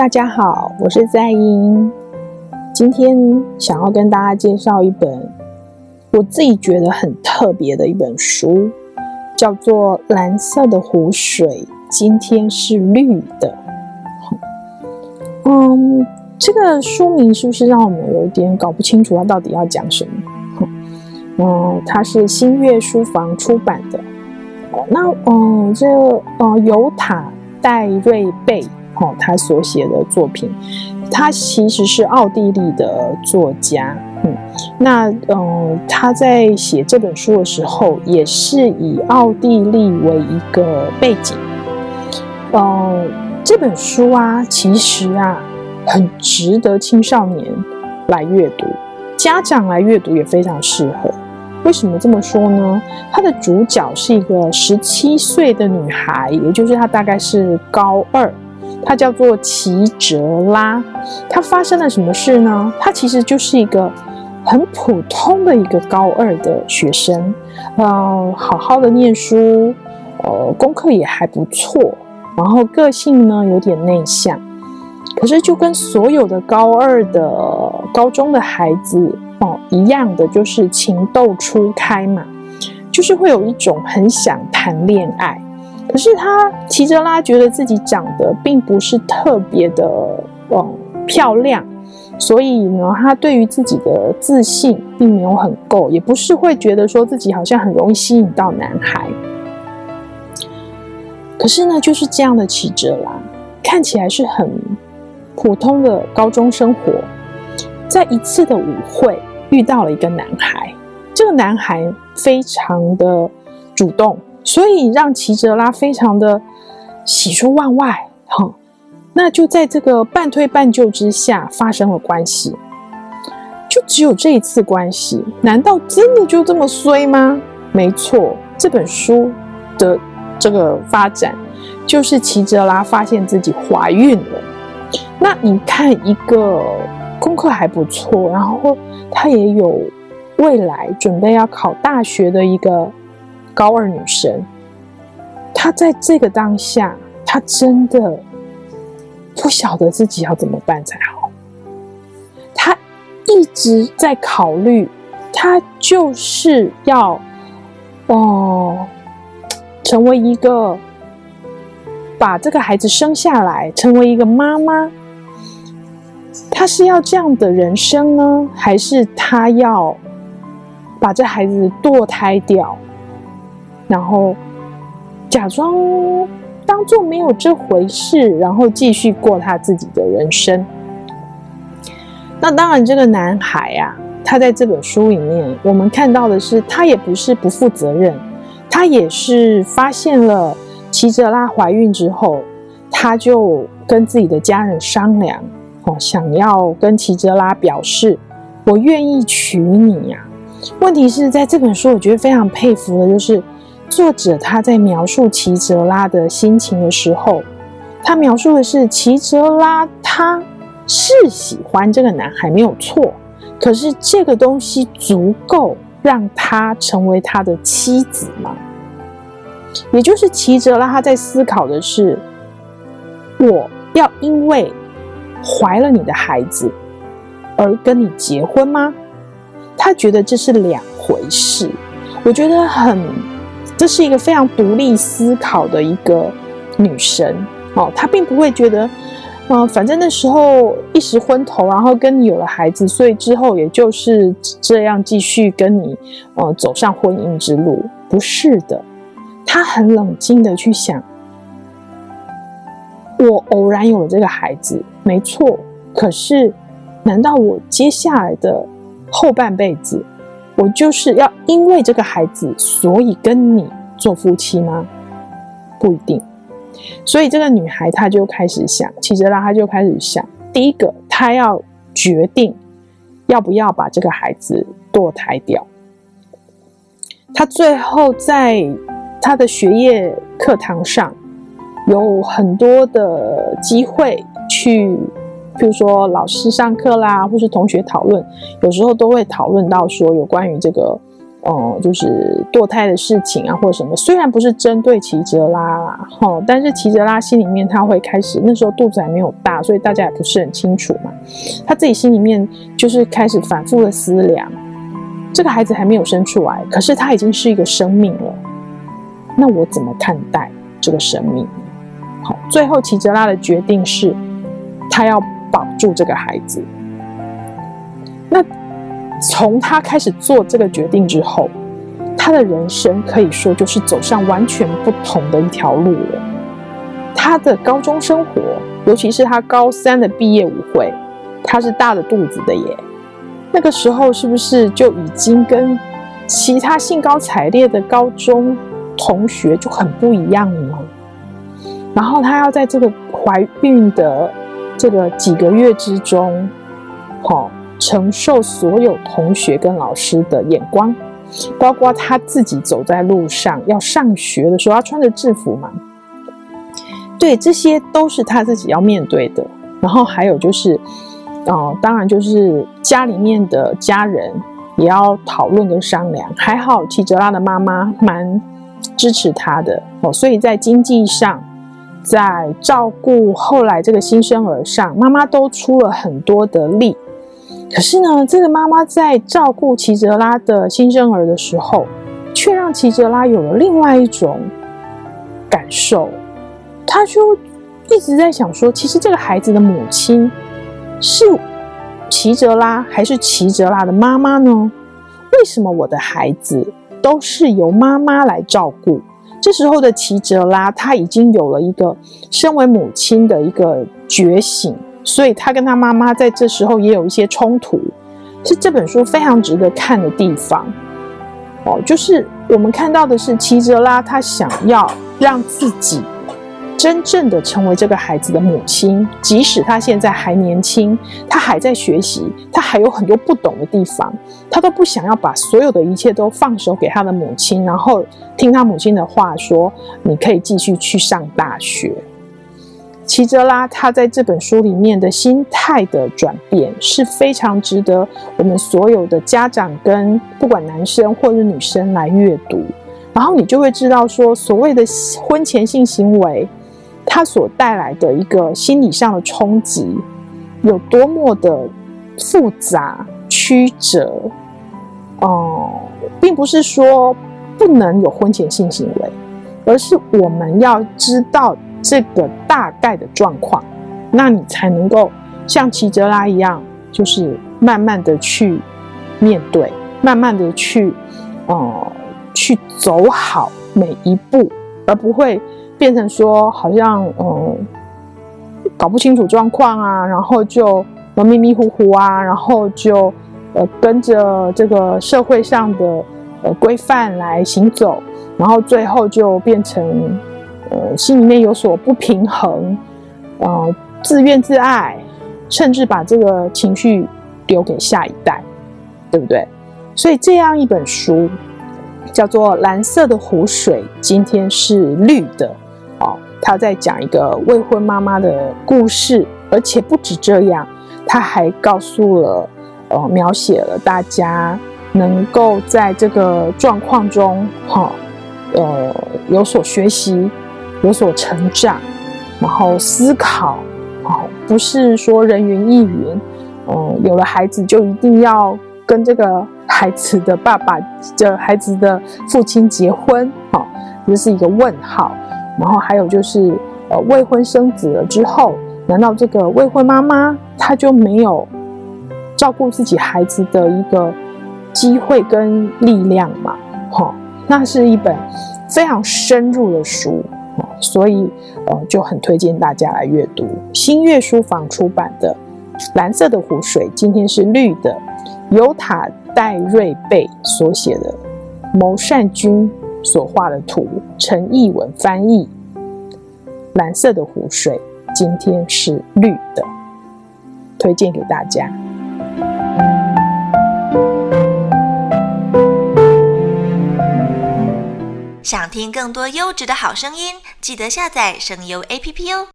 大家好，我是在英。今天想要跟大家介绍一本我自己觉得很特别的一本书，叫做《蓝色的湖水今天是绿的》。嗯，这个书名是不是让我们有点搞不清楚它到底要讲什么？嗯，它是新月书房出版的。那嗯，这呃尤塔戴瑞贝。哦，他所写的作品，他其实是奥地利的作家，嗯，那嗯、呃，他在写这本书的时候，也是以奥地利为一个背景，嗯、呃，这本书啊，其实啊，很值得青少年来阅读，家长来阅读也非常适合。为什么这么说呢？他的主角是一个十七岁的女孩，也就是她大概是高二。他叫做齐哲拉，他发生了什么事呢？他其实就是一个很普通的一个高二的学生，呃，好好的念书，呃，功课也还不错，然后个性呢有点内向，可是就跟所有的高二的高中的孩子哦一样的，就是情窦初开嘛，就是会有一种很想谈恋爱。可是他齐哲拉觉得自己长得并不是特别的嗯漂亮，所以呢，他对于自己的自信并没有很够，也不是会觉得说自己好像很容易吸引到男孩。可是呢，就是这样的齐哲拉，看起来是很普通的高中生活，在一次的舞会遇到了一个男孩，这个男孩非常的主动。所以让齐哲拉非常的喜出望外，哈，那就在这个半推半就之下发生了关系，就只有这一次关系，难道真的就这么衰吗？没错，这本书的这个发展就是齐哲拉发现自己怀孕了。那你看，一个功课还不错，然后他也有未来准备要考大学的一个。高二女生，她在这个当下，她真的不晓得自己要怎么办才好。她一直在考虑，她就是要哦，成为一个把这个孩子生下来，成为一个妈妈。她是要这样的人生呢，还是她要把这孩子堕胎掉？然后假装当做没有这回事，然后继续过他自己的人生。那当然，这个男孩啊，他在这本书里面，我们看到的是，他也不是不负责任，他也是发现了齐哲拉怀孕之后，他就跟自己的家人商量，哦，想要跟齐哲拉表示，我愿意娶你呀。问题是在这本书，我觉得非常佩服的就是。作者他在描述齐哲拉的心情的时候，他描述的是齐哲拉他是喜欢这个男孩没有错，可是这个东西足够让他成为他的妻子吗？也就是齐哲拉他在思考的是，我要因为怀了你的孩子而跟你结婚吗？他觉得这是两回事，我觉得很。这是一个非常独立思考的一个女生哦，她并不会觉得，嗯、呃，反正那时候一时昏头，然后跟你有了孩子，所以之后也就是这样继续跟你，呃，走上婚姻之路。不是的，她很冷静的去想，我偶然有了这个孩子，没错，可是难道我接下来的后半辈子？我就是要因为这个孩子，所以跟你做夫妻吗？不一定。所以这个女孩她就开始想，其实她就开始想，第一个，她要决定要不要把这个孩子堕胎掉。她最后在她的学业课堂上有很多的机会去。比如说老师上课啦，或是同学讨论，有时候都会讨论到说有关于这个哦、就是堕胎的事情啊，或者什么。虽然不是针对齐哲拉啦，哈、但是齐哲拉心里面他会开始，那时候肚子还没有大，所以大家也不是很清楚嘛。他自己心里面就是开始反复的思量，这个孩子还没有生出来，可是他已经是一个生命了。那我怎么看待这个生命？好，最后齐哲拉的决定是，他要保住这个孩子。那从他开始做这个决定之后，他的人生可以说就是走上完全不同的一条路了。他的高中生活，尤其是他高三的毕业舞会，他是大着肚子的耶。那个时候是不是就已经跟其他兴高采烈的高中同学就很不一样了？然后他要在这个怀孕的这个几个月之中，好、哦、承受所有同学跟老师的眼光，包括他自己走在路上要上学的时候，要穿着制服嘛。对，这些都是他自己要面对的。然后还有就是，哦，当然就是家里面的家人也要讨论跟商量。还好提哲拉的妈妈蛮支持他的哦，所以在经济上。在照顾后来这个新生儿上，妈妈都出了很多的力。可是呢，这个妈妈在照顾齐哲拉的新生儿的时候，却让齐哲拉有了另外一种感受。他就一直在想说，其实这个孩子的母亲是齐哲拉还是齐哲拉的妈妈呢？为什么我的孩子都是由妈妈来照顾？这时候的齐哲拉，他已经有了一个身为母亲的一个觉醒，所以他跟他妈妈在这时候也有一些冲突，是这本书非常值得看的地方。哦，就是我们看到的是齐哲拉，他想要让自己。真正的成为这个孩子的母亲，即使他现在还年轻，他还在学习，他还有很多不懂的地方，他都不想要把所有的一切都放手给他的母亲，然后听他母亲的话说：“你可以继续去上大学。”齐泽拉他在这本书里面的心态的转变是非常值得我们所有的家长跟不管男生或者女生来阅读，然后你就会知道说，所谓的婚前性行为。他所带来的一个心理上的冲击有多么的复杂曲折哦、嗯，并不是说不能有婚前性行为，而是我们要知道这个大概的状况，那你才能够像齐哲拉一样，就是慢慢的去面对，慢慢的去哦、去走好每一步，而不会。变成说好像嗯搞不清楚状况啊，然后就迷迷糊糊啊，然后就呃跟着这个社会上的呃规范来行走，然后最后就变成呃心里面有所不平衡，呃自怨自艾，甚至把这个情绪丢给下一代，对不对？所以这样一本书叫做《蓝色的湖水》，今天是绿的哦。他在讲一个未婚妈妈的故事，而且不止这样，他还告诉了，呃，描写了大家能够在这个状况中，哈，呃，有所学习，有所成长，然后思考，哦，不是说人云亦云，嗯，有了孩子就一定要跟这个孩子的爸爸，这孩子的父亲结婚，哈，这是一个问号。然后还有就是，呃，未婚生子了之后，难道这个未婚妈妈她就没有照顾自己孩子的一个机会跟力量吗？哈、哦，那是一本非常深入的书，哦、所以呃就很推荐大家来阅读。新月书房出版的《蓝色的湖水》，今天是绿的，尤塔戴瑞贝所写的，牟善君。所画的图，陈译文翻译。蓝色的湖水，今天是绿的，推荐给大家。想听更多优质的好声音，记得下载声优 APP 哦。